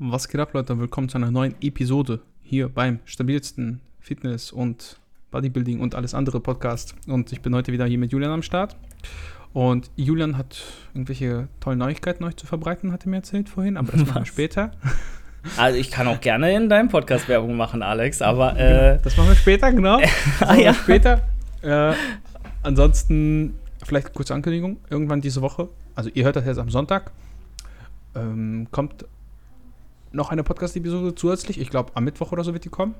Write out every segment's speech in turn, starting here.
Was geht ab, Leute? Willkommen zu einer neuen Episode hier beim stabilsten Fitness- und Bodybuilding und alles andere Podcast. Und ich bin heute wieder hier mit Julian am Start. Und Julian hat irgendwelche tollen Neuigkeiten euch zu verbreiten, hat er mir erzählt vorhin, aber das machen wir später. Also ich kann auch gerne in deinem Podcast Werbung machen, Alex, aber äh, Das machen wir später, genau. Ah, ja. später. Äh, ansonsten, vielleicht kurze Ankündigung. Irgendwann diese Woche, also ihr hört das jetzt am Sonntag, ähm, kommt noch eine Podcast-Episode zusätzlich. Ich glaube, am Mittwoch oder so wird die kommen.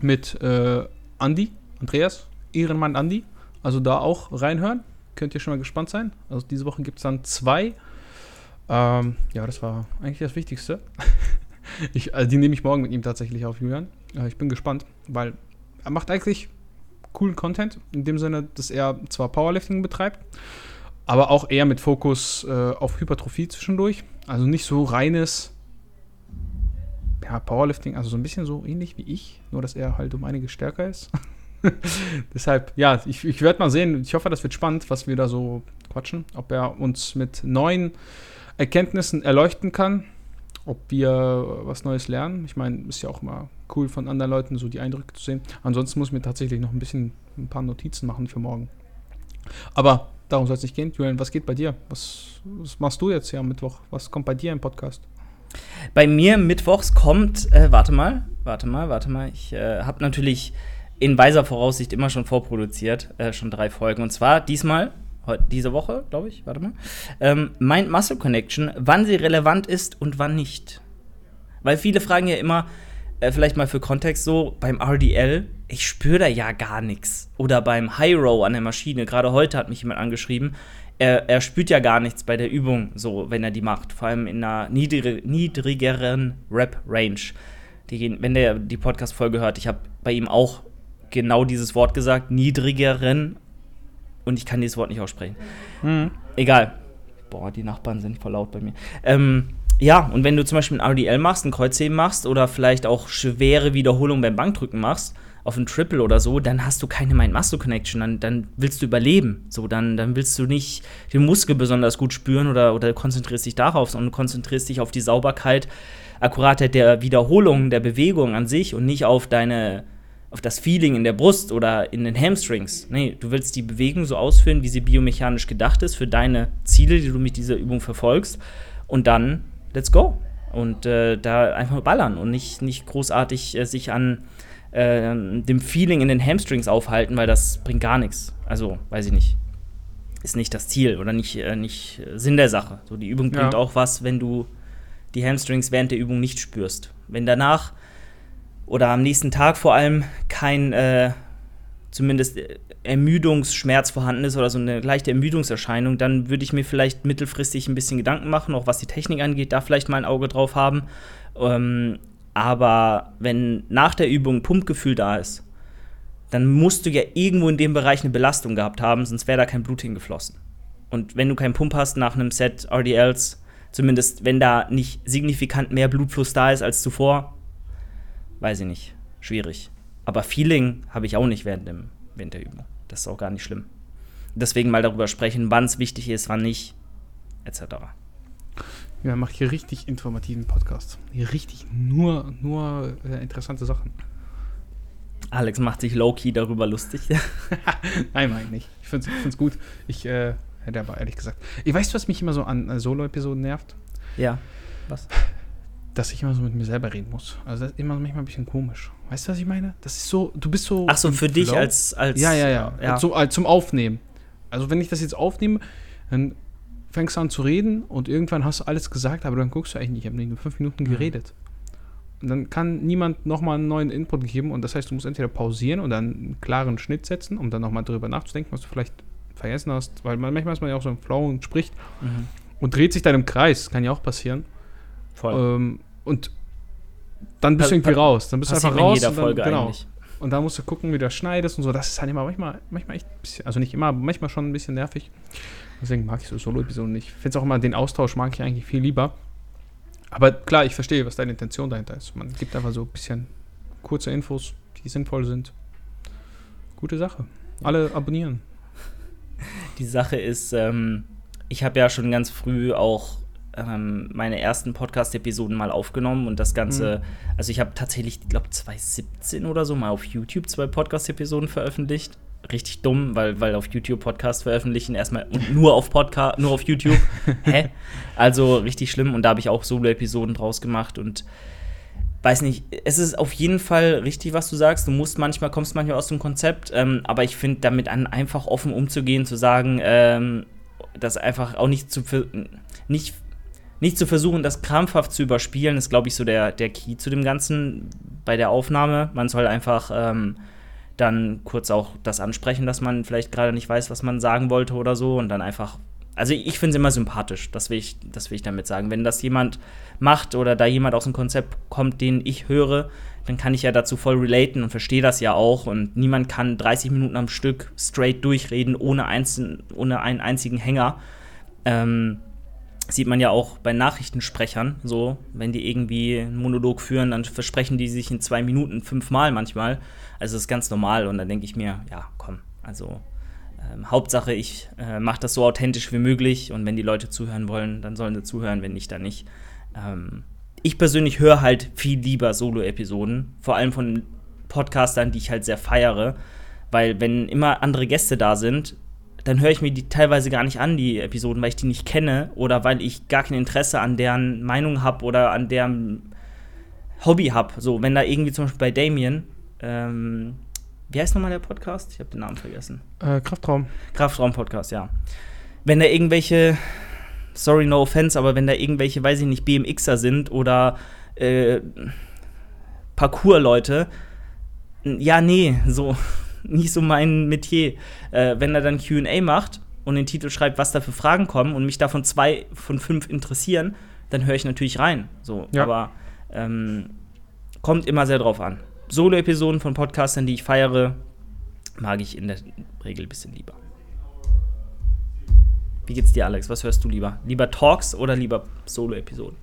Mit äh, Andi, Andreas, Ehrenmann Andi. Also da auch reinhören. Könnt ihr schon mal gespannt sein. Also diese Woche gibt es dann zwei. Ähm, ja, das war eigentlich das Wichtigste. ich, also die nehme ich morgen mit ihm tatsächlich auf, Julian. Äh, ich bin gespannt, weil er macht eigentlich coolen Content. In dem Sinne, dass er zwar Powerlifting betreibt, aber auch eher mit Fokus äh, auf Hypertrophie zwischendurch. Also nicht so reines ja, Powerlifting, also so ein bisschen so ähnlich wie ich, nur dass er halt um einiges stärker ist. Deshalb, ja, ich, ich werde mal sehen. Ich hoffe, das wird spannend, was wir da so quatschen. Ob er uns mit neuen Erkenntnissen erleuchten kann, ob wir was Neues lernen. Ich meine, ist ja auch immer cool von anderen Leuten so die Eindrücke zu sehen. Ansonsten muss ich mir tatsächlich noch ein bisschen ein paar Notizen machen für morgen. Aber darum soll es nicht gehen. Julian, was geht bei dir? Was, was machst du jetzt hier am Mittwoch? Was kommt bei dir im Podcast? Bei mir mittwochs kommt, äh, warte mal, warte mal, warte mal, ich äh, habe natürlich in weiser Voraussicht immer schon vorproduziert, äh, schon drei Folgen. Und zwar diesmal, diese Woche, glaube ich, warte mal, ähm, Mind-Muscle-Connection, wann sie relevant ist und wann nicht. Weil viele fragen ja immer, äh, vielleicht mal für Kontext so, beim RDL, ich spüre da ja gar nichts. Oder beim High Row an der Maschine, gerade heute hat mich jemand angeschrieben, er, er spürt ja gar nichts bei der Übung, so, wenn er die macht. Vor allem in einer niedrig, niedrigeren gehen- wenn der die Podcast-Folge hört, ich habe bei ihm auch genau dieses Wort gesagt, niedrigeren. Und ich kann dieses Wort nicht aussprechen. Egal. Boah, die Nachbarn sind voll laut bei mir. Ähm, ja, und wenn du zum Beispiel ein RDL machst, ein Kreuzheben machst oder vielleicht auch schwere Wiederholungen beim Bankdrücken machst, auf ein Triple oder so, dann hast du keine Mind-Muscle-Connection. Dann, dann willst du überleben. So, dann, dann willst du nicht den Muskel besonders gut spüren oder, oder konzentrierst dich darauf, sondern konzentrierst dich auf die Sauberkeit, Akkuratheit der Wiederholung, der Bewegung an sich und nicht auf deine auf das Feeling in der Brust oder in den Hamstrings. Nee, du willst die Bewegung so ausführen, wie sie biomechanisch gedacht ist, für deine Ziele, die du mit dieser Übung verfolgst. Und dann, let's go. Und äh, da einfach ballern und nicht, nicht großartig äh, sich an äh, dem Feeling in den Hamstrings aufhalten, weil das bringt gar nichts. Also, weiß ich nicht. Ist nicht das Ziel oder nicht, äh, nicht Sinn der Sache. So, die Übung Ja. bringt auch was, wenn du die Hamstrings während der Übung nicht spürst. Wenn danach oder am nächsten Tag vor allem kein äh, zumindest äh, Ermüdungsschmerz vorhanden ist oder so eine leichte Ermüdungserscheinung, dann würde ich mir vielleicht mittelfristig ein bisschen Gedanken machen, auch was die Technik angeht, da vielleicht mal ein Auge drauf haben. Ähm, aber wenn nach der Übung Pumpgefühl da ist, dann musst du ja irgendwo in dem Bereich eine Belastung gehabt haben, sonst wäre da kein Blut hingeflossen. Und wenn du keinen Pump hast nach einem Set RDLs, zumindest wenn da nicht signifikant mehr Blutfluss da ist als zuvor, weiß ich nicht, schwierig. Aber Feeling habe ich auch nicht während, dem, während der Übung. Das ist auch gar nicht schlimm. Deswegen mal darüber sprechen, wann es wichtig ist, wann nicht, etc. Ja, macht hier richtig informativen Podcast. Hier richtig nur, nur äh, interessante Sachen. Alex macht sich low-key darüber lustig. Nein, meine ich nicht. Ich finde es gut. Ich äh, hätte aber ehrlich gesagt. Ich weiß, was mich immer so an äh, Solo-Episoden nervt? ja. Was? Dass ich immer so mit mir selber reden muss. Also das ist immer manchmal ein bisschen komisch. Weißt du, was ich meine? Das ist so, du bist so. Ach so, für dich Flow. als, als. Ja, ja, ja. ja. So, äh, zum Aufnehmen. Also wenn ich das jetzt aufnehme, dann fängst du an zu reden und irgendwann hast du alles gesagt, aber dann guckst du eigentlich nicht. Ich habe nur fünf Minuten Mhm. geredet. Und dann kann niemand nochmal einen neuen Input geben und das heißt, du musst entweder pausieren und dann einen klaren Schnitt setzen, um dann nochmal drüber nachzudenken, was du vielleicht vergessen hast. Weil man, manchmal ist man ja auch so im Flow und spricht Mhm. und dreht sich dann im Kreis. Kann ja auch passieren. Voll. Ähm, und dann bist du irgendwie raus. Dann bist du einfach raus. jeder und dann, Folge genau. eigentlich. Und da musst du gucken, wie du das schneidest und so. Das ist halt immer manchmal, manchmal echt ein bisschen, also nicht immer, aber manchmal schon ein bisschen nervig. Deswegen mag ich so Solo-Episoden nicht. Ich finde es auch immer, den Austausch mag ich eigentlich viel lieber. Aber klar, ich verstehe, was deine Intention dahinter ist. Man gibt einfach so ein bisschen kurze Infos, die sinnvoll sind. Gute Sache. Alle abonnieren. Die Sache ist, ähm, ich habe ja schon ganz früh auch ähm, meine ersten Podcast-Episoden mal aufgenommen und das Ganze, mhm. also ich habe tatsächlich, ich glaube 2017 oder so mal auf YouTube zwei Podcast-Episoden veröffentlicht. Richtig dumm, weil, weil auf YouTube Podcast veröffentlichen erstmal und nur auf Podcast, nur auf YouTube. Hä? Also richtig schlimm und da habe ich auch Solo-Episoden draus gemacht und weiß nicht, es ist auf jeden Fall richtig, was du sagst. Du musst manchmal, kommst manchmal aus dem Konzept, ähm, aber ich finde, damit an, einfach offen umzugehen, zu sagen, ähm, das einfach auch nicht zu, nicht, nicht zu versuchen, das krampfhaft zu überspielen, ist, glaube ich, so der, der Key zu dem Ganzen bei der Aufnahme. Man soll einfach ähm, dann kurz auch das ansprechen, dass man vielleicht gerade nicht weiß, was man sagen wollte oder so und dann einfach also ich finde es immer sympathisch, das will, ich, das will ich damit sagen. Wenn das jemand macht oder da jemand aus dem Konzept kommt, den ich höre, dann kann ich ja dazu voll relaten und verstehe das ja auch. Und niemand kann 30 Minuten am Stück straight durchreden, ohne, einzeln, ohne einen einzigen Hänger. Ähm, sieht man ja auch bei Nachrichtensprechern so, wenn die irgendwie einen Monolog führen, dann versprechen die sich in zwei Minuten fünfmal manchmal. Also das ist ganz normal und dann denke ich mir, ja, komm, also ähm, Hauptsache, ich äh, mache das so authentisch wie möglich und wenn die Leute zuhören wollen, dann sollen sie zuhören, wenn nicht, dann nicht. Ähm, ich persönlich höre halt viel lieber Solo-Episoden, vor allem von Podcastern, die ich halt sehr feiere, weil wenn immer andere Gäste da sind, dann höre ich mir die teilweise gar nicht an, die Episoden, weil ich die nicht kenne oder weil ich gar kein Interesse an deren Meinung habe oder an deren Hobby habe. So, wenn da irgendwie zum Beispiel bei Damien, ähm, wie heißt nochmal der Podcast? Ich habe den Namen vergessen. Äh, Kraftraum. Kraftraum-Podcast, ja. Wenn da irgendwelche, sorry, no offense, aber wenn da irgendwelche, weiß ich nicht, BMXer sind oder äh, Parkour-Leute, ja, nee, so, nicht so mein Metier. Äh, wenn er dann QA macht und den Titel schreibt, was da für Fragen kommen und mich davon zwei von fünf interessieren, dann höre ich natürlich rein. So, ja. aber ähm, kommt immer sehr drauf an. Solo-Episoden von Podcastern, die ich feiere, mag ich in der Regel ein bisschen lieber. Wie geht's dir, Alex? Was hörst du lieber? Lieber Talks oder lieber Solo-Episoden?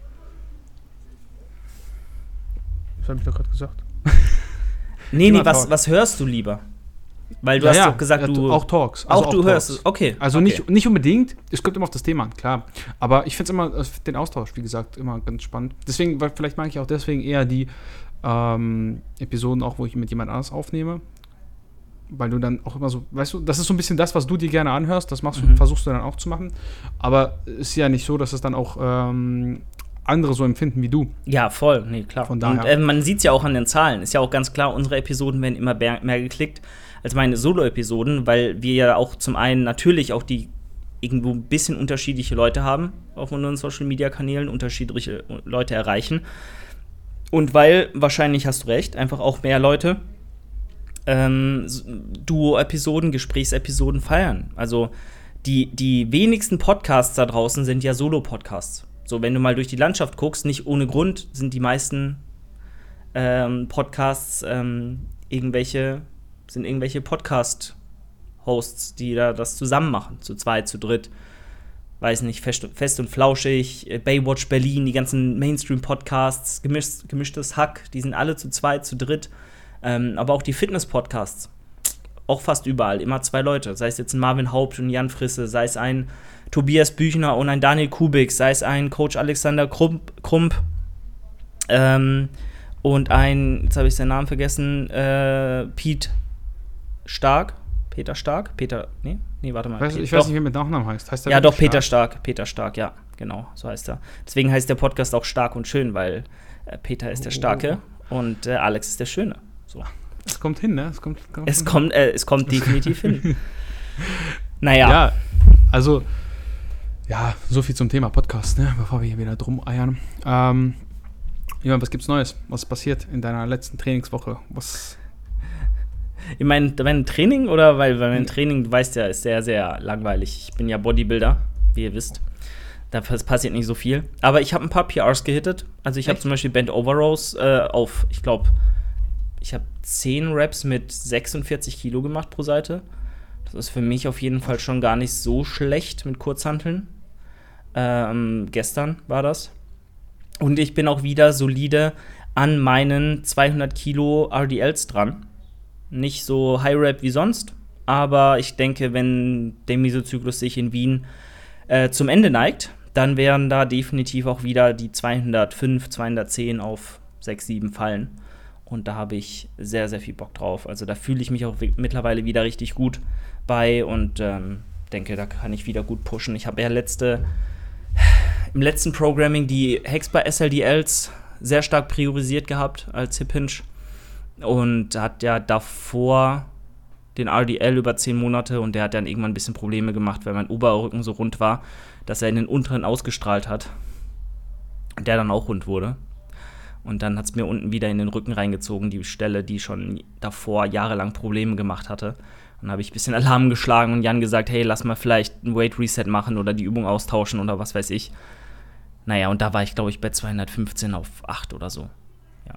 Das habe ich doch gerade gesagt. nee, nee, was, was hörst du lieber? Weil du ja, hast ja, doch gesagt, du. Auch Talks. Also auch, auch, du Talks. hörst es, okay. Also okay. Nicht, nicht unbedingt, es kommt immer auf das Thema an, klar. Aber ich finde es immer, den Austausch, wie gesagt, immer ganz spannend. Deswegen, vielleicht mag ich auch deswegen eher die ähm, Episoden auch, wo ich mit jemand anders aufnehme. Weil du dann auch immer so, weißt du, das ist so ein bisschen das, was du dir gerne anhörst, das machst du, mhm. versuchst du dann auch zu machen. Aber es ist ja nicht so, dass es dann auch ähm, andere so empfinden wie du. Ja, voll, nee, klar. Von daher. Und äh, man sieht es ja auch an den Zahlen. Ist ja auch ganz klar, unsere Episoden werden immer mehr geklickt als meine Solo-Episoden, weil wir ja auch zum einen natürlich auch die irgendwo ein bisschen unterschiedliche Leute haben auf unseren Social-Media-Kanälen, unterschiedliche Leute erreichen. Und weil, wahrscheinlich hast du recht, einfach auch mehr Leute ähm, Duo-Episoden, Gesprächsepisoden feiern. Also die, die wenigsten Podcasts da draußen sind ja Solo-Podcasts. So, wenn du mal durch die Landschaft guckst, nicht ohne Grund sind die meisten ähm, Podcasts ähm, irgendwelche, sind irgendwelche Podcast-Hosts, die da das zusammen machen, zu zweit, zu dritt weiß nicht, Fest, Fest und Flauschig, äh, Baywatch Berlin, die ganzen Mainstream-Podcasts, gemisch, gemischtes Hack, die sind alle zu zweit, zu dritt. Ähm, aber auch die Fitness-Podcasts, auch fast überall, immer zwei Leute. Sei es jetzt ein Marvin Haupt und Jan Frisse, sei es ein Tobias Büchner und ein Daniel Kubik, sei es ein Coach Alexander Krump, Krump ähm, und ein, jetzt habe ich seinen Namen vergessen, äh, Pete Stark, Peter Stark, Peter, nee, Nee, warte mal. Weiß, ich weiß doch. nicht, wie mit Nachnamen heißt. heißt ja, doch, Stark? Peter Stark. Peter Stark, ja, genau, so heißt er. Deswegen heißt der Podcast auch Stark und Schön, weil äh, Peter ist der oh. Starke oh. und äh, Alex ist der Schöne. So. Es kommt hin, ne? Es kommt, kommt es, kommt, äh, es kommt definitiv hin. Naja. Ja, also, ja, so viel zum Thema Podcast, ne? Bevor wir hier wieder drum eiern. Ähm, ja, was gibt's Neues? Was passiert in deiner letzten Trainingswoche? Was in meinem, meinem Training oder weil, weil mein. Training, du weißt ja, ist sehr, sehr langweilig. Ich bin ja Bodybuilder, wie ihr wisst. Da passiert nicht so viel. Aber ich habe ein paar PRs gehittet. Also ich habe zum Beispiel Band Over Rows äh, auf, ich glaube, ich habe 10 Reps mit 46 Kilo gemacht pro Seite. Das ist für mich auf jeden Fall schon gar nicht so schlecht mit Kurzhanteln. Ähm, gestern war das. Und ich bin auch wieder solide an meinen 200 Kilo RDLs dran. Nicht so High-Rap wie sonst, aber ich denke, wenn der Mesozyklus sich in Wien äh, zum Ende neigt, dann wären da definitiv auch wieder die 205, 210 auf 6, 7 fallen. Und da habe ich sehr, sehr viel Bock drauf. Also da fühle ich mich auch mittlerweile wieder richtig gut bei und ähm, denke, da kann ich wieder gut pushen. Ich habe ja letzte, im letzten Programming die Hex bei SLDLs sehr stark priorisiert gehabt als Hip Hinge und hat ja davor den RDL über 10 Monate und der hat dann irgendwann ein bisschen Probleme gemacht, weil mein Oberrücken so rund war, dass er in den unteren ausgestrahlt hat. Der dann auch rund wurde. Und dann hat es mir unten wieder in den Rücken reingezogen, die Stelle, die schon davor jahrelang Probleme gemacht hatte. Dann habe ich ein bisschen Alarm geschlagen und Jan gesagt, hey, lass mal vielleicht ein Weight Reset machen oder die Übung austauschen oder was weiß ich. Naja, und da war ich, glaube ich, bei 215 auf 8 oder so. Ja.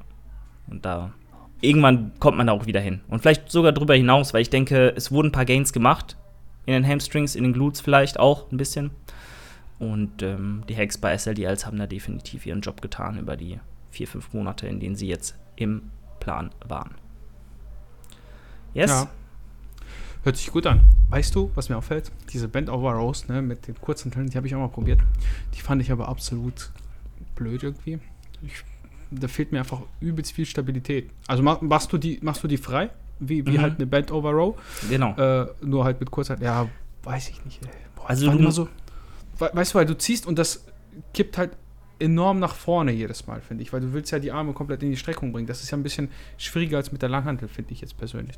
Und da irgendwann kommt man da auch wieder hin. Und vielleicht sogar drüber hinaus, weil ich denke, es wurden ein paar Gains gemacht. In den Hamstrings, in den Glutes vielleicht auch ein bisschen. Und ähm, die Hacks bei SLDLs haben da definitiv ihren Job getan über die vier, fünf Monate, in denen sie jetzt im Plan waren. Yes? Ja. Hört sich gut an. Weißt du, was mir auffällt? Diese Bend Over Rows ne, mit den kurzen Teilen, die habe ich auch mal probiert. Die fand ich aber absolut blöd irgendwie. Ich, da fehlt mir einfach übelst viel Stabilität. Also machst du die, machst du die frei? Wie, wie mhm. halt eine Bend Over Row? Genau. Äh, nur halt mit Kurzheit. Ja, weiß ich nicht. Boah, also du so, weißt du, weil du ziehst und das kippt halt enorm nach vorne jedes Mal, finde ich, weil du willst ja die Arme komplett in die Streckung bringen. Das ist ja ein bisschen schwieriger als mit der Langhantel, finde ich jetzt persönlich.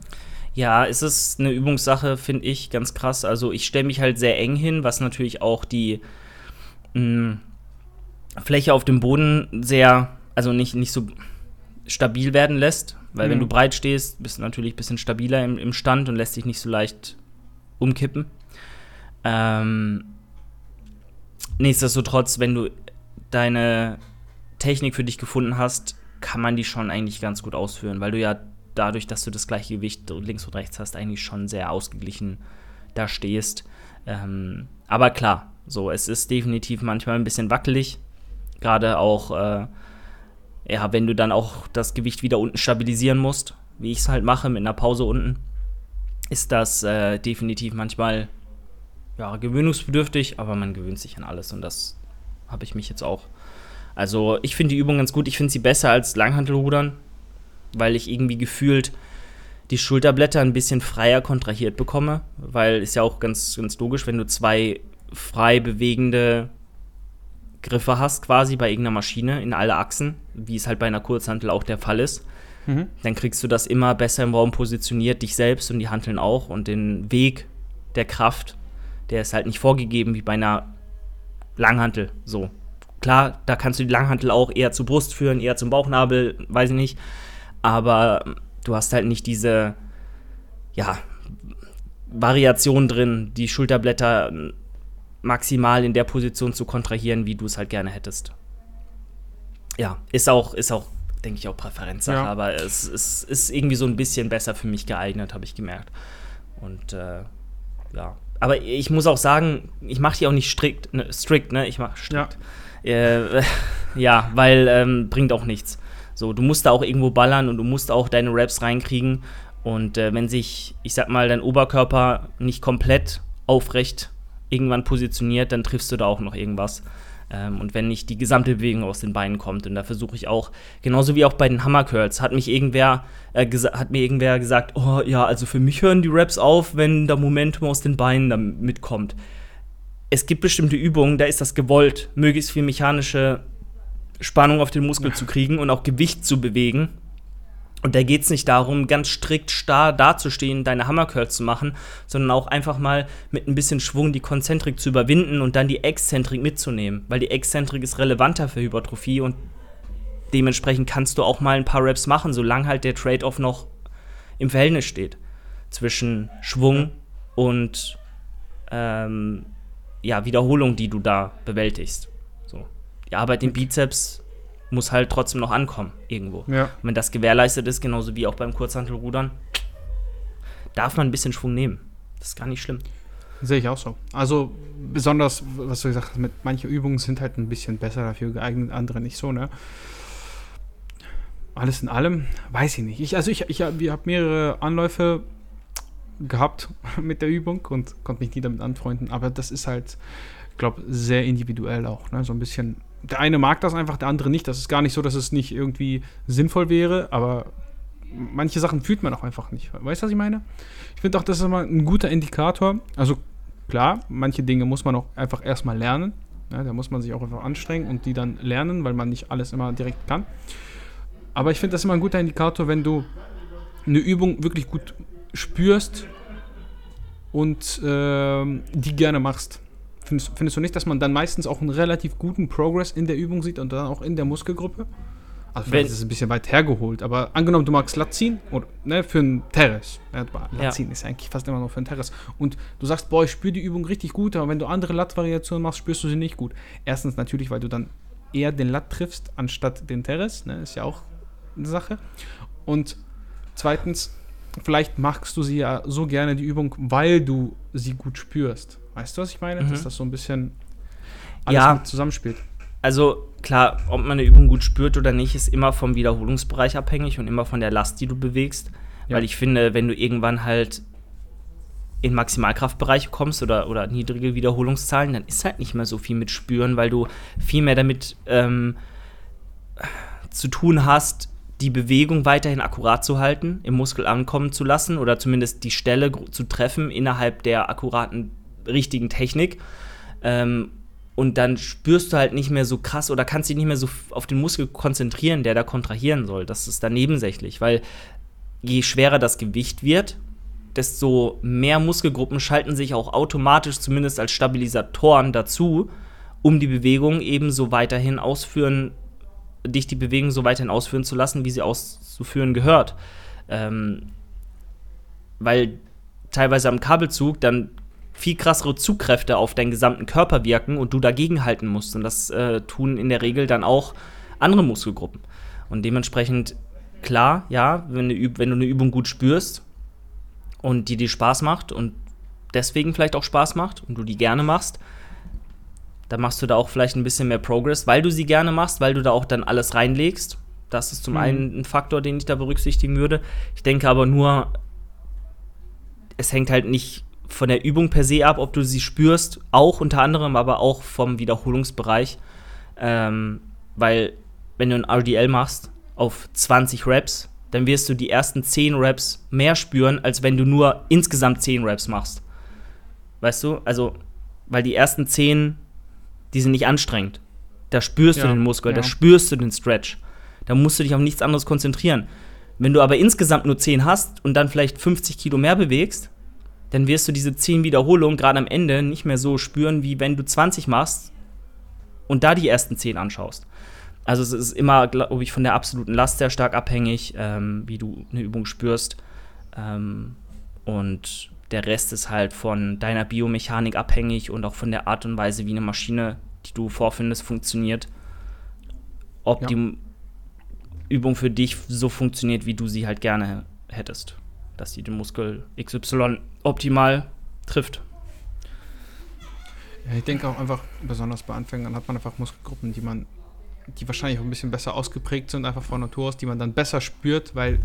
Ja, es ist eine Übungssache, finde ich, ganz krass. Also ich stelle mich halt sehr eng hin, was natürlich auch die mh, mm, Fläche auf dem Boden sehr, also nicht, nicht so stabil werden lässt. Weil mhm. wenn du breit stehst, bist du natürlich ein bisschen stabiler im, im Stand und lässt dich nicht so leicht umkippen. Ähm, nichtsdestotrotz, wenn du deine Technik für dich gefunden hast, kann man die schon eigentlich ganz gut ausführen, weil du ja dadurch, dass du das gleiche Gewicht links und rechts hast, eigentlich schon sehr ausgeglichen da stehst. Ähm, aber klar, so, es ist definitiv manchmal ein bisschen wackelig. Gerade auch, äh, ja, wenn du dann auch das Gewicht wieder unten stabilisieren musst, wie ich es halt mache mit einer Pause unten, ist das äh, definitiv manchmal ja, gewöhnungsbedürftig, aber man gewöhnt sich an alles und das habe ich mich jetzt auch. Also ich finde die Übung ganz gut. Ich finde sie besser als Langhantelrudern, weil ich irgendwie gefühlt die Schulterblätter ein bisschen freier kontrahiert bekomme, weil ist ja auch ganz, ganz logisch, wenn du zwei frei bewegende Griffe hast, quasi bei irgendeiner Maschine in alle Achsen, wie es halt bei einer Kurzhantel auch der Fall ist, mhm. dann kriegst du das immer besser im Raum positioniert, dich selbst und die Hanteln auch und den Weg der Kraft, der ist halt nicht vorgegeben wie bei einer Langhantel, so. Klar, da kannst du die Langhantel auch eher zur Brust führen, eher zum Bauchnabel, weiß ich nicht. Aber du hast halt nicht diese, ja, Variation drin, die Schulterblätter maximal in der Position zu kontrahieren, wie du es halt gerne hättest. Ja, ist auch, ist auch, denke ich, auch Präferenzsache, ja. aber es, es, ist irgendwie so ein bisschen besser für mich geeignet, habe ich gemerkt. Und äh, ja, aber ich muss auch sagen, ich mache die auch nicht strikt, ne, strikt, ne? Ich mache strikt. Ja, äh, ja weil ähm, bringt auch nichts. So, du musst da auch irgendwo ballern und du musst auch deine Raps reinkriegen. Und äh, wenn sich, ich sag mal, dein Oberkörper nicht komplett aufrecht irgendwann positioniert, dann triffst du da auch noch irgendwas. Ähm, und wenn nicht die gesamte Bewegung aus den Beinen kommt. Und da versuche ich auch, genauso wie auch bei den Hammer Curls, hat mich irgendwer, äh, hat mir irgendwer gesagt, oh ja, also für mich hören die Raps auf, wenn da Momentum aus den Beinen da mitkommt. Es gibt bestimmte Übungen, da ist das gewollt, möglichst viel mechanische Spannung auf den Muskel zu kriegen und auch Gewicht zu bewegen. Und da geht es nicht darum, ganz strikt starr dazustehen, deine Hammercurls zu machen, sondern auch einfach mal mit ein bisschen Schwung die Konzentrik zu überwinden und dann die Exzentrik mitzunehmen. Weil die Exzentrik ist relevanter für Hypertrophie und dementsprechend kannst du auch mal ein paar Reps machen, solange halt der Trade-off noch im Verhältnis steht. Zwischen Schwung und ähm, ja, Wiederholung, die du da bewältigst. So. Die Arbeit im Bizeps muss halt trotzdem noch ankommen irgendwo. Ja. Und wenn das gewährleistet ist, genauso wie auch beim Kurzhantelrudern, darf man ein bisschen Schwung nehmen. Das ist gar nicht schlimm. Sehe ich auch so. Also besonders, was du gesagt hast, mit manche Übungen sind halt ein bisschen besser dafür geeignet, andere nicht so, ne? Alles in allem, weiß ich nicht. Ich, also ich, ich, ich habe mehrere Anläufe gehabt mit der Übung und konnte mich nie damit anfreunden, aber das ist halt, glaube, sehr individuell auch. Ne? So ein bisschen. Der eine mag das einfach, der andere nicht. Das ist gar nicht so, dass es nicht irgendwie sinnvoll wäre, aber manche Sachen fühlt man auch einfach nicht. Weißt du, was ich meine? Ich finde auch, das ist immer ein guter Indikator. Also klar, manche Dinge muss man auch einfach erstmal lernen. Ja, da muss man sich auch einfach anstrengen und die dann lernen, weil man nicht alles immer direkt kann. Aber ich finde das immer ein guter Indikator, wenn du eine Übung wirklich gut spürst und äh, die gerne machst. Findest, findest, du nicht, dass man dann meistens auch einen relativ guten Progress in der Übung sieht und dann auch in der Muskelgruppe? Also vielleicht ist es ein bisschen weit hergeholt, aber angenommen, du magst Lat ziehen, oder, ne, für einen Terrace. Ja, Lat ziehen ja. ist eigentlich fast immer noch für einen Terrace. Und du sagst, boah, ich spüre die Übung richtig gut, aber wenn du andere Lat-Variationen machst, spürst du sie nicht gut. Erstens natürlich, weil du dann eher den Lat triffst, anstatt den Terrace, ne, ist ja auch eine Sache. Und zweitens, vielleicht magst du sie ja so gerne, die Übung, weil du sie gut spürst. Weißt du, was ich meine? Mhm. Dass das so ein bisschen alles ja. zusammenspielt. Also klar, ob man eine Übung gut spürt oder nicht, ist immer vom Wiederholungsbereich abhängig und immer von der Last, die du bewegst. Ja. Weil ich finde, wenn du irgendwann halt in Maximalkraftbereiche kommst oder, oder niedrige Wiederholungszahlen, dann ist halt nicht mehr so viel mit Spüren, weil du viel mehr damit ähm, zu tun hast, die Bewegung weiterhin akkurat zu halten, im Muskel ankommen zu lassen oder zumindest die Stelle zu treffen innerhalb der akkuraten richtigen Technik. Ähm, und dann spürst du halt nicht mehr so krass oder kannst dich nicht mehr so auf den Muskel konzentrieren, der da kontrahieren soll. Das ist dann nebensächlich, weil je schwerer das Gewicht wird, desto mehr Muskelgruppen schalten sich auch automatisch zumindest als Stabilisatoren dazu, um die Bewegung eben so weiterhin ausführen, dich die Bewegung so weiterhin ausführen zu lassen, wie sie auszuführen gehört. Ähm, weil teilweise am Kabelzug dann viel krassere Zugkräfte auf deinen gesamten Körper wirken und du dagegen halten musst. Und das äh, tun in der Regel dann auch andere Muskelgruppen. Und dementsprechend, klar, ja, wenn, eine, wenn du eine Übung gut spürst und die dir Spaß macht und deswegen vielleicht auch Spaß macht und du die gerne machst, dann machst du da auch vielleicht ein bisschen mehr Progress, weil du sie gerne machst, weil du da auch dann alles reinlegst. Das ist zum mhm. einen ein Faktor, den ich da berücksichtigen würde. Ich denke aber nur, es hängt halt nicht von der Übung per se ab, ob du sie spürst, auch unter anderem, aber auch vom Wiederholungsbereich. Ähm, weil, wenn du ein RDL machst auf 20 Reps, dann wirst du die ersten 10 Reps mehr spüren, als wenn du nur insgesamt 10 Reps machst. Weißt du? Also, weil die ersten 10, die sind nicht anstrengend. Da spürst ja, du den Muskel, ja. da spürst du den Stretch. Da musst du dich auf nichts anderes konzentrieren. Wenn du aber insgesamt nur 10 hast und dann vielleicht 50 Kilo mehr bewegst, dann wirst du diese 10 Wiederholungen gerade am Ende nicht mehr so spüren, wie wenn du 20 machst und da die ersten 10 anschaust. Also es ist immer, glaube ich, von der absoluten Last sehr stark abhängig, ähm, wie du eine Übung spürst. Ähm, und der Rest ist halt von deiner Biomechanik abhängig und auch von der Art und Weise, wie eine Maschine, die du vorfindest, funktioniert. Ob ja. die Übung für dich so funktioniert, wie du sie halt gerne hättest dass sie den Muskel XY optimal trifft. Ja, ich denke auch einfach, besonders bei Anfängern hat man einfach Muskelgruppen, die man, die wahrscheinlich auch ein bisschen besser ausgeprägt sind, einfach von Natur aus, die man dann besser spürt, weil,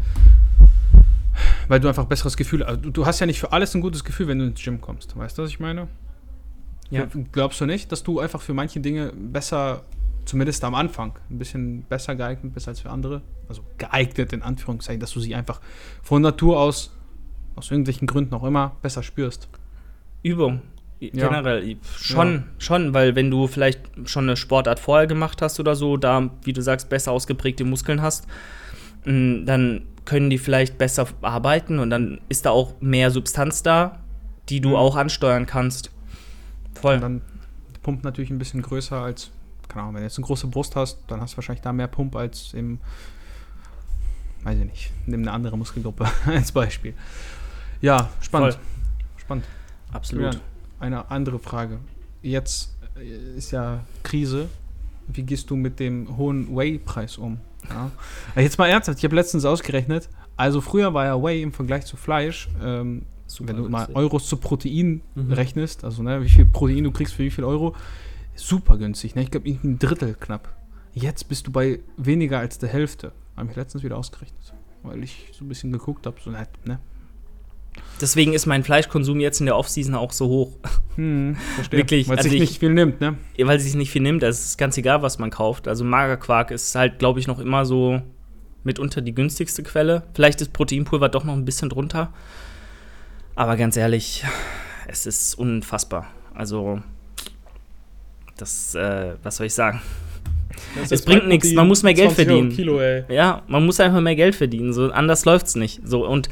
weil du einfach besseres Gefühl, also du, du hast ja nicht für alles ein gutes Gefühl, wenn du ins Gym kommst. Weißt du, was ich meine? Ja. Glaubst du nicht, dass du einfach für manche Dinge besser zumindest am Anfang, ein bisschen besser geeignet bist als für andere. Also geeignet in Anführungszeichen, dass du sie einfach von Natur aus, aus irgendwelchen Gründen auch immer, besser spürst. Übung. Ja. Generell schon, ja. schon, weil wenn du vielleicht schon eine Sportart vorher gemacht hast oder so, da, wie du sagst, besser ausgeprägte Muskeln hast, mm, dann können die vielleicht besser arbeiten und dann ist da auch mehr Substanz da, die du mhm. auch ansteuern kannst. Voll. Und dann pumpt natürlich ein bisschen größer als keine Ahnung, wenn du jetzt eine große Brust hast, dann hast du wahrscheinlich da mehr Pump als im, weiß ich nicht, nimm eine andere Muskelgruppe als Beispiel. Ja, spannend. Voll. Spannend. Absolut. Eine andere Frage. Jetzt äh, ist ja Krise. Wie gehst du mit dem hohen Whey-Preis um? Ja. Jetzt mal ernsthaft, ich habe letztens ausgerechnet, also früher war ja Whey im Vergleich zu Fleisch, ähm, wenn du mal Euros zu Protein mhm. rechnest, also ne, wie viel Protein du kriegst für wie viel Euro, super günstig. Ne? Ich glaube, ein Drittel knapp. Jetzt bist du bei weniger als der Hälfte. Habe ich letztens wieder ausgerechnet. Weil ich so ein bisschen geguckt habe. So, ne? Deswegen ist mein Fleischkonsum jetzt in der Offseason auch so hoch. Hm, verstehe. Wirklich, Weil es also sich ich- nicht viel nimmt, ne? Weil es sich nicht viel nimmt. Es ist ganz egal, was man kauft. Also Magerquark ist halt, glaube ich, noch immer so mitunter die günstigste Quelle. Vielleicht ist Proteinpulver doch noch ein bisschen drunter. Aber ganz ehrlich, es ist unfassbar. Also, das, äh, was soll ich sagen? Das Es bringt nichts, man muss mehr Geld 20 Euro verdienen. Kilo, ey. Ja, man muss einfach mehr Geld verdienen. So anders läuft's nicht. So und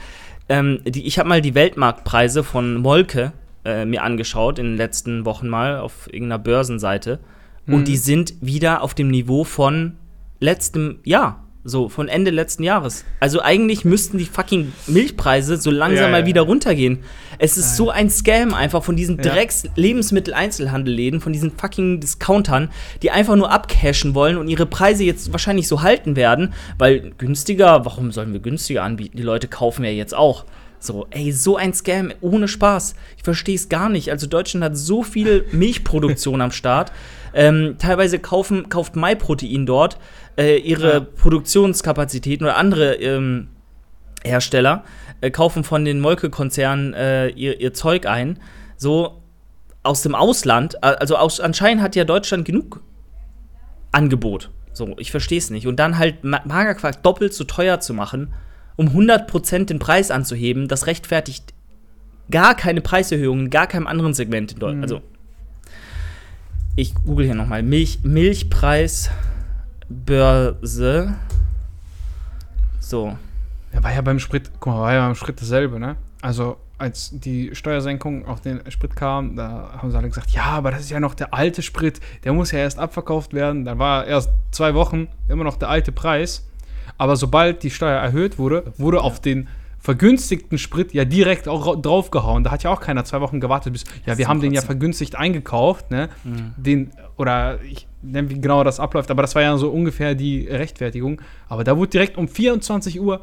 ähm, die, ich habe mal die Weltmarktpreise von Molke äh, mir angeschaut in den letzten Wochen mal auf irgendeiner Börsenseite Mhm. und die sind wieder auf dem Niveau von letztem Jahr. So, von Ende letzten Jahres. Also eigentlich müssten die fucking Milchpreise so langsam Ja, mal ja, wieder ja. runtergehen. Es ist so ein Scam einfach von diesen Ja. Drecks-Lebensmittel-Einzelhandelläden, von diesen fucking Discountern, die einfach nur abcashen wollen und ihre Preise jetzt wahrscheinlich so halten werden, weil günstiger, warum sollen wir günstiger anbieten? Die Leute kaufen ja jetzt auch. So, ey, so ein Scam, ohne Spaß. Ich verstehe es gar nicht. Also Deutschland hat so viel Milchproduktion am Start. Ähm, teilweise kaufen, kauft MyProtein dort äh, ihre Ja. Produktionskapazitäten oder andere ähm, Hersteller äh, kaufen von den Molke-Konzernen äh, ihr, ihr Zeug ein. So aus dem Ausland. Also aus, anscheinend hat ja Deutschland genug Angebot. So, ich verstehe es nicht. Und dann halt Ma- Magerquark doppelt so teuer zu machen, um 100% den Preis anzuheben, das rechtfertigt gar keine Preiserhöhungen, in gar keinem anderen Segment in Deutschland. Mhm. Also, ich google hier nochmal. Milch, Milchpreisbörse. So. Ja, war ja beim Sprit, guck mal, war ja beim Sprit dasselbe, ne? Also, als die Steuersenkung auf den Sprit kam, da haben sie alle gesagt, ja, aber das ist ja noch der alte Sprit, der muss ja erst abverkauft werden. Dann war erst zwei Wochen immer noch der alte Preis. Aber sobald die Steuer erhöht wurde, wurde auf den vergünstigten Sprit ja direkt auch ra- draufgehauen. Da hat ja auch keiner zwei Wochen gewartet, bis, ja, wir haben den ja vergünstigt eingekauft, ne? Mhm. Den, oder ich nenne, wie genau das abläuft, aber das war ja so ungefähr die Rechtfertigung. Aber da wurde direkt um 24 Uhr,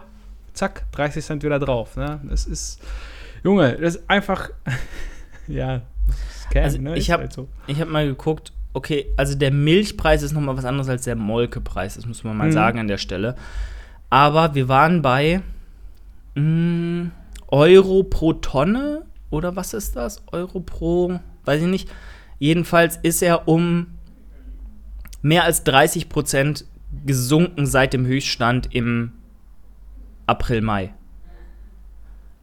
zack, 30 Cent wieder drauf, ne? Das ist, Junge, das ist einfach, ja, Scam, Also ne? ich Ist hab- halt so. Ich habe mal geguckt, okay, also der Milchpreis ist nochmal was anderes als der Molkepreis, das muss man mal Mhm. sagen an der Stelle. Aber wir waren bei mh, Euro pro Tonne oder was ist das? Euro pro, weiß ich nicht. Jedenfalls ist er um mehr als 30 Prozent gesunken seit dem Höchststand im April, Mai.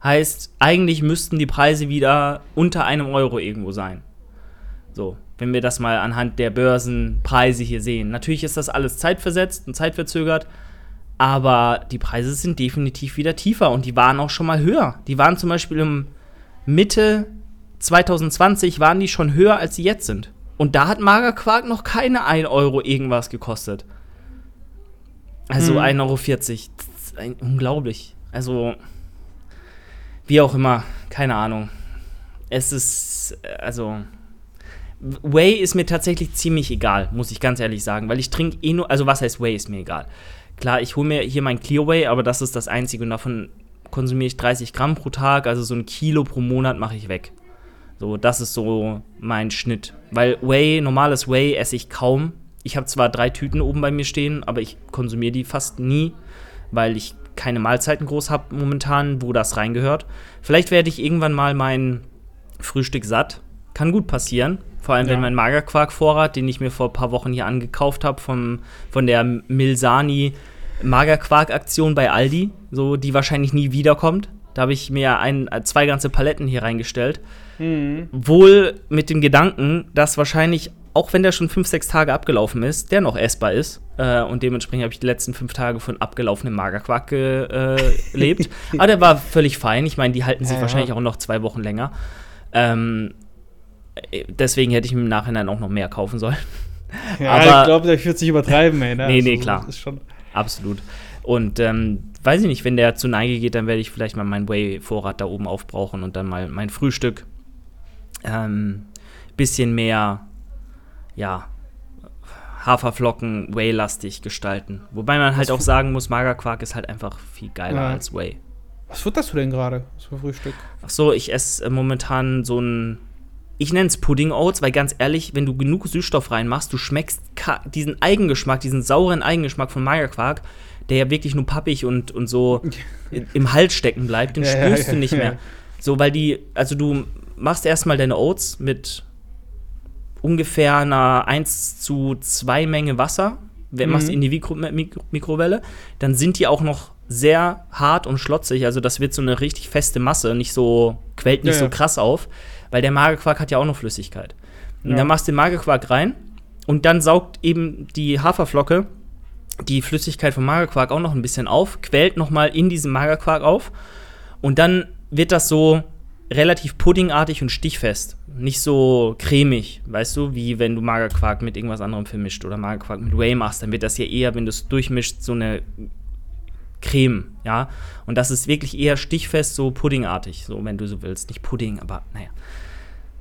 Heißt, eigentlich müssten die Preise wieder unter einem Euro irgendwo sein. So, wenn wir das mal anhand der Börsenpreise hier sehen. Natürlich ist das alles zeitversetzt und zeitverzögert, aber die Preise sind definitiv wieder tiefer und die waren auch schon mal höher. Die waren zum Beispiel im Mitte 2020 waren die schon höher, als sie jetzt sind. Und da hat Magerquark noch keine 1 Euro irgendwas gekostet. Also Mhm. 1,40 Euro. Das ist ein, unglaublich. Also, wie auch immer, keine Ahnung. Es ist, äh, also, Whey ist mir tatsächlich ziemlich egal, muss ich ganz ehrlich sagen, weil ich trinke eh nur, also was heißt Whey ist mir egal. Klar, ich hole mir hier mein Clear Whey, aber das ist das einzige und davon konsumiere ich 30 Gramm pro Tag, also so ein Kilo pro Monat mache ich weg. So, das ist so mein Schnitt. Weil Whey, normales Whey esse ich kaum. Ich habe zwar drei Tüten oben bei mir stehen, aber ich konsumiere die fast nie, weil ich keine Mahlzeiten groß habe momentan, wo das reingehört. Vielleicht werde ich irgendwann mal mein Frühstück satt. Kann gut passieren. Vor allem, Ja. wenn mein Magerquark-Vorrat, den ich mir vor ein paar Wochen hier angekauft habe, von der Milsani Magerquark-Aktion bei Aldi, so die wahrscheinlich nie wiederkommt. Da habe ich mir ein, zwei ganze Paletten hier reingestellt. Mhm. Wohl mit dem Gedanken, dass wahrscheinlich, auch wenn der schon fünf, sechs Tage abgelaufen ist, der noch essbar ist. Äh, und dementsprechend habe ich die letzten fünf Tage von abgelaufenem Magerquark gelebt. Aber der war völlig fein. Ich meine, die halten sich Ja, ja. wahrscheinlich auch noch zwei Wochen länger. Ähm, äh, deswegen hätte ich mir im Nachhinein auch noch mehr kaufen sollen. Ja, Aber- ich glaube, der wird sich übertreiben, ey. Ne? Nee, nee, so, klar. Absolut. Und ähm, weiß ich nicht, wenn der zu Neige geht, dann werde ich vielleicht mal meinen Whey-Vorrat da oben aufbrauchen und dann mal mein Frühstück ähm, bisschen mehr, ja, Haferflocken Whey-lastig gestalten. Wobei man halt Was auch sagen muss, Magerquark ist halt einfach viel geiler Ja. als Whey. was futterst du denn gerade zum Frühstück? Ach so, ich esse momentan so ein. Ich nenne es Pudding Oats, weil ganz ehrlich, wenn du genug Süßstoff reinmachst, du schmeckst diesen Eigengeschmack, diesen sauren Eigengeschmack von Magerquark, der ja wirklich nur pappig und, und so im Hals stecken bleibt, den Ja, spürst ja, du nicht mehr. So, weil die, also du machst erstmal deine Oats mit ungefähr einer 1 zu 2 Menge Wasser, wenn Mhm. machst in die Mikro Mikro Mikrowelle, dann sind die auch noch sehr hart und schlotzig, also das wird so eine richtig feste Masse, nicht so, quält nicht so krass auf, weil der Magerquark hat ja auch noch Flüssigkeit. Und Ja. dann machst du den Magerquark rein und dann saugt eben die Haferflocke die Flüssigkeit vom Magerquark auch noch ein bisschen auf, quält noch mal in diesem Magerquark auf und dann wird das so relativ puddingartig und stichfest. Nicht so cremig, weißt du, wie wenn du Magerquark mit irgendwas anderem vermischt oder Magerquark mit Whey machst, dann wird das ja eher, wenn du es durchmischt, so eine Creme, ja. Und das ist wirklich eher stichfest, so puddingartig, so wenn du so willst. Nicht Pudding, aber naja.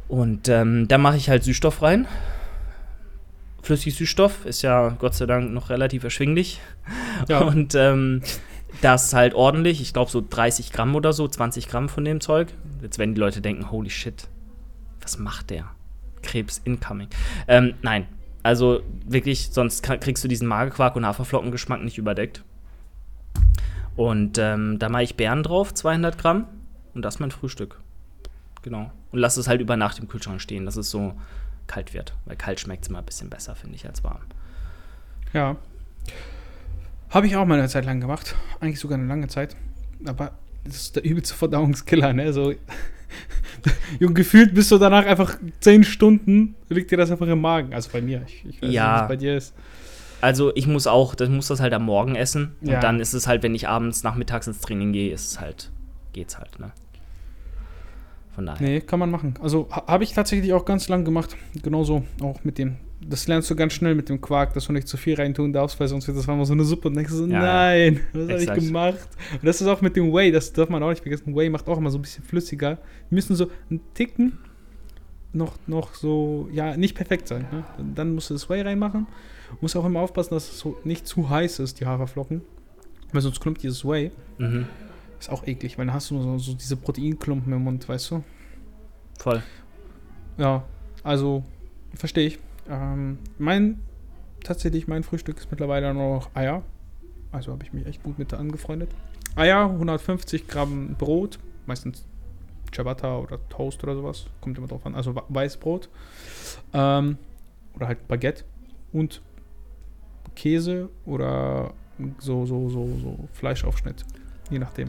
Und ähm, da mache ich halt Süßstoff rein. Flüssig Süßstoff ist ja Gott sei Dank noch relativ erschwinglich. Ja. Und ähm, das halt ordentlich. Ich glaube so 30 Gramm oder so, 20 Gramm von dem Zeug. Jetzt werden die Leute denken, holy shit, was macht der? Krebs incoming. Ähm, nein, also wirklich, sonst kriegst du diesen Magerquark und Haferflockengeschmack nicht überdeckt. Und ähm, da mache ich Beeren drauf, 200 Gramm. Und das ist mein Frühstück. Genau. Und lass es halt über Nacht im Kühlschrank stehen, dass es so kalt wird. Weil kalt schmeckt es immer ein bisschen besser, finde ich, als warm. Ja. Habe ich auch mal eine Zeit lang gemacht. Eigentlich sogar eine lange Zeit. Aber das ist der übelste Verdauungskiller, ne? So. Junge, gefühlt bist du danach einfach 10 Stunden, liegt dir das einfach im Magen. Also bei mir. Ich, ich weiß Ja. nicht, wie es bei dir ist. Also ich muss auch, das muss das halt am Morgen essen. Und Ja. dann ist es halt, wenn ich abends nachmittags ins Training gehe, ist es halt, geht's halt, ne? Von daher. Nee, kann man machen. Also ha- habe ich tatsächlich auch ganz lang gemacht. Genauso auch mit dem. Das lernst du ganz schnell mit dem Quark, dass du nicht zu viel reintun darfst, weil sonst wird das mal so eine Suppe und denkst so, Ja, nein, was habe ich gemacht? Und das ist auch mit dem Whey, das darf man auch nicht vergessen. Whey macht auch immer so ein bisschen flüssiger. Die müssen so einen Ticken noch, noch so, ja, nicht perfekt sein. Ne? Dann- Dann musst du das Whey reinmachen. Musst auch immer aufpassen, dass es so nicht zu heiß ist, die Haferflocken. Weil sonst klumpt dieses Whey. Mhm. Ist auch eklig, weil dann hast du nur so, so diese Proteinklumpen im Mund, weißt du? Voll. Ja, also verstehe ich. Ähm, mein tatsächlich mein Frühstück ist mittlerweile nur noch Eier. Also habe ich mich echt gut mit angefreundet. Eier, 150 Gramm Brot, meistens Ciabatta oder Toast oder sowas, kommt immer drauf an. Also Weißbrot ähm, oder halt Baguette und Käse oder so so so so Fleischaufschnitt, je nachdem.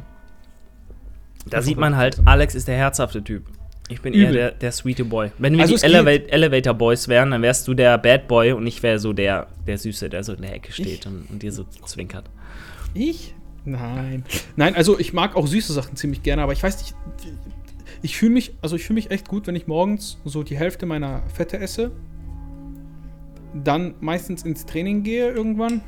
Da Das sieht man halt. Alex ist der herzhafte Typ. Ich bin eher Übel. der, der sweete Boy. Wenn wir Also die es geht- Elevator Boys wären, dann wärst du der Bad Boy und ich wäre so der, der Süße, der so in der Ecke steht und, und dir so zwinkert. Ich? Nein. Nein, also ich mag auch süße Sachen ziemlich gerne, aber ich weiß nicht. Ich fühle mich, also ich fühle mich echt gut, wenn ich morgens so die Hälfte meiner Fette esse. Dann meistens ins Training gehe irgendwann.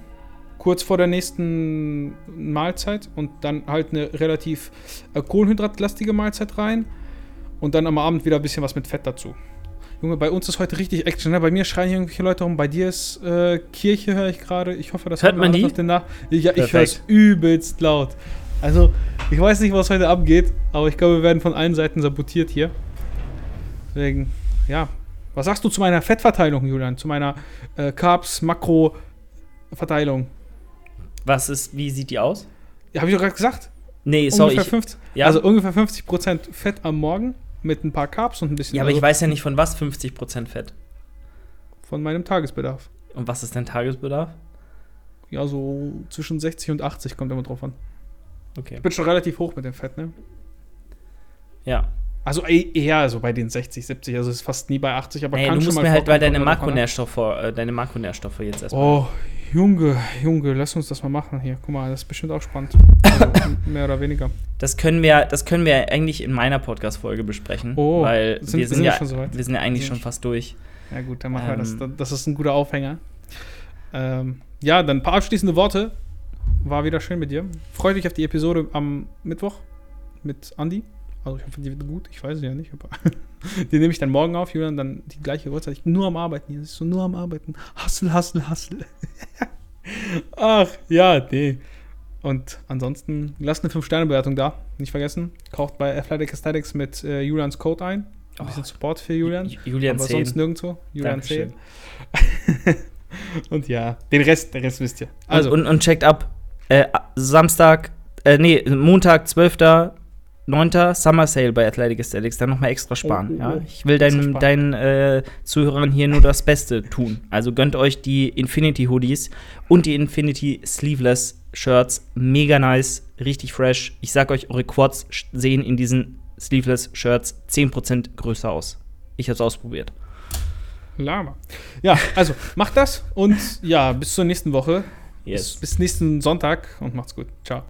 Kurz vor der nächsten Mahlzeit und dann halt eine relativ äh, kohlenhydratlastige Mahlzeit rein. Und dann am Abend wieder ein bisschen was mit Fett dazu. Junge, bei uns ist heute richtig Action. Ne? Bei mir schreien hier irgendwelche Leute rum. Bei dir ist äh, Kirche, höre ich gerade. Ich hoffe, das Hört man die? den Nach ja, ich höre es übelst laut. Also, ich weiß nicht, was heute abgeht, aber ich glaube, wir werden von allen Seiten sabotiert hier. Deswegen, ja. Was sagst du zu meiner Fettverteilung, Julian? Zu meiner äh, Carbs-Makro-Verteilung? Was ist, wie sieht die aus? Ja, habe ich doch gerade gesagt. Nee, sorry. ungefähr Ich, 50, ja, Also ungefähr 50% Fett am Morgen mit ein paar Carbs und ein bisschen ja, aber also ich weiß ja nicht, von was 50% Fett. von meinem Tagesbedarf. Und was ist dein Tagesbedarf? Ja, so zwischen 60 und 80 kommt immer drauf an. Okay. Ich bin schon relativ hoch mit dem Fett, ne? Ja. Also e- eher so bei den 60, 70, also es ist fast nie bei 80, aber Nee, kann du schon musst mal mir halt bei vorkommen, deine ne? Makronährstoffe, äh, deine Makronährstoffe jetzt erstmal. Oh, Junge, Junge, lass uns das mal machen hier. Guck mal, das ist bestimmt auch spannend. Also, mehr oder weniger. Das können wir, das können wir eigentlich in meiner Podcast-Folge besprechen. Oh, weil sind- wir sind, sind wir ja, schon so weit? wir sind ja eigentlich Sind wir schon fast durch. Ja gut, dann machen wir das. Ähm. Das ist ein guter Aufhänger. Ähm, ja, dann ein paar abschließende Worte. War wieder schön mit dir. Freue dich auf die Episode am Mittwoch mit Andy. Also ich hoffe, die wird gut. Ich weiß es ja nicht, aber die nehme ich dann morgen auf, Julian, dann die gleiche Uhrzeit. Ich bin nur am Arbeiten hier. Ich so nur am Arbeiten. Hustle, hustle, hustle. Ach, ja, nee. Und ansonsten lasst eine 5-Sterne-Bewertung da. Nicht vergessen. Kauft bei Athletic Aesthetics mit äh, Julians Code ein. Ein bisschen Oh. Support für Julian. Ju- Julian aber 10. sonst nirgendwo. Julian 10. Dankeschön. Und ja, den Rest, den Rest wisst ihr. Also, und, und, und checkt ab. Äh, Samstag, äh, nee, Montag, 12. 9. Summer Sale bei Athletic Aesthetics, dann nochmal extra sparen. Oh, oh, ja? Ich will deinen, sparen. deinen äh, Zuhörern hier nur das Beste tun. Also gönnt euch die Infinity Hoodies und die Infinity Sleeveless Shirts. Mega nice, richtig fresh. Ich sag euch, eure Quads sehen in diesen Sleeveless Shirts 10% größer aus. Ich hab's ausprobiert. Lama. Ja, also macht das und ja, bis zur nächsten Woche. Yes. Bis, bis nächsten Sonntag und macht's gut. Ciao.